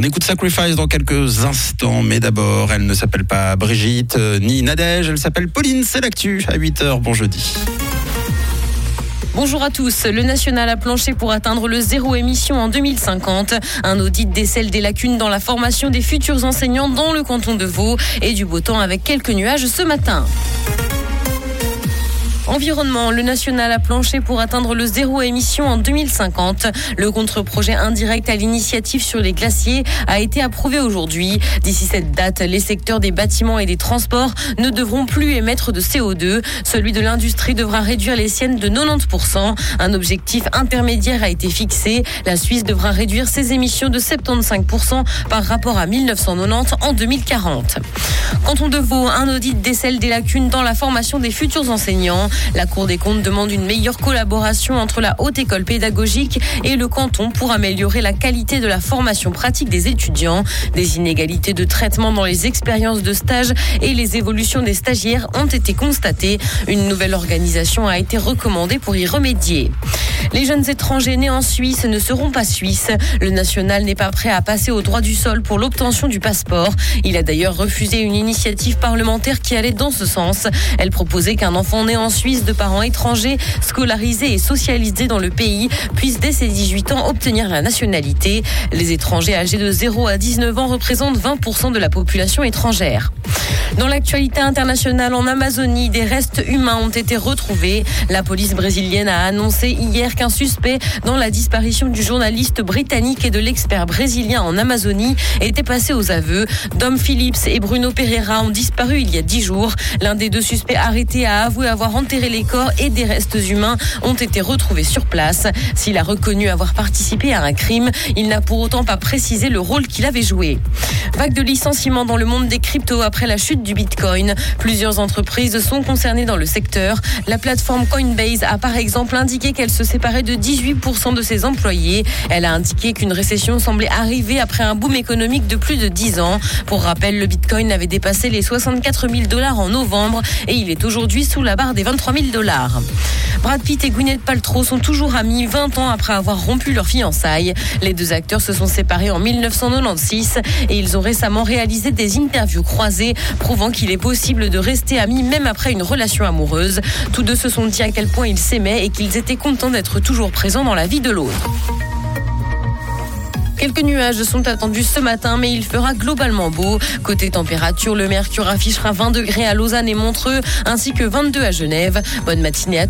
On écoute Sacrifice dans quelques instants, mais d'abord, elle ne s'appelle pas Brigitte euh, ni Nadège, elle s'appelle Pauline, c'est l'actu à 8h, bon jeudi. Bonjour à tous. Le national a planché pour atteindre le zéro émission en 2050. Un audit décèle des lacunes dans la formation des futurs enseignants dans le canton de Vaud et du beau temps avec quelques nuages ce matin. Environnement, le national a planché pour atteindre le zéro émission en 2050. Le contre-projet indirect à l'initiative sur les glaciers a été approuvé aujourd'hui. D'ici cette date, les secteurs des bâtiments et des transports ne devront plus émettre de CO2. Celui de l'industrie devra réduire les siennes de 90%. Un objectif intermédiaire a été fixé. La Suisse devra réduire ses émissions de 75% par rapport à 1990 en 2040. Canton de Vaud, un audit décèle des lacunes dans la formation des futurs enseignants. La Cour des comptes demande une meilleure collaboration entre la haute école pédagogique et le canton pour améliorer la qualité de la formation pratique des étudiants. Des inégalités de traitement dans les expériences de stage et les évolutions des stagiaires ont été constatées. Une nouvelle organisation a été recommandée pour y remédier. Les jeunes étrangers nés en Suisse ne seront pas suisses. Le national n'est pas prêt à passer au droit du sol pour l'obtention du passeport. Il a d'ailleurs refusé une initiative parlementaire qui allait dans ce sens. Elle proposait qu'un enfant né en Suisse de parents étrangers, scolarisés et socialisés dans le pays, puisse dès ses 18 ans obtenir la nationalité. Les étrangers âgés de 0 à 19 ans représentent 20% de la population étrangère. Dans l'actualité internationale en Amazonie, des restes humains ont été retrouvés. La police brésilienne a annoncé hier qu'un suspect dans la disparition du journaliste britannique et de l'expert brésilien en Amazonie était passé aux aveux. Dom Phillips et Bruno Pereira ont disparu il y a dix jours. L'un des deux suspects arrêtés a avoué avoir enterré les corps et des restes humains ont été retrouvés sur place. S'il a reconnu avoir participé à un crime, il n'a pour autant pas précisé le rôle qu'il avait joué. Vague de licenciements dans le monde des cryptos après la du Bitcoin. Plusieurs entreprises sont concernées dans le secteur. La plateforme Coinbase a par exemple indiqué qu'elle se séparait de 18% de ses employés. Elle a indiqué qu'une récession semblait arriver après un boom économique de plus de 10 ans. Pour rappel, le Bitcoin avait dépassé les 64 000 dollars en novembre et il est aujourd'hui sous la barre des 23 000 dollars. Brad Pitt et Gwyneth Paltrow sont toujours amis 20 ans après avoir rompu leur fiançailles. Les deux acteurs se sont séparés en 1996 et ils ont récemment réalisé des interviews croisées prouvant qu'il est possible de rester amis même après une relation amoureuse. Tous deux se sont dit à quel point ils s'aimaient et qu'ils étaient contents d'être toujours présents dans la vie de l'autre. Quelques nuages sont attendus ce matin, mais il fera globalement beau. Côté température, le mercure affichera 20 degrés à Lausanne et Montreux, ainsi que 22 à Genève. Bonne matinée à tous.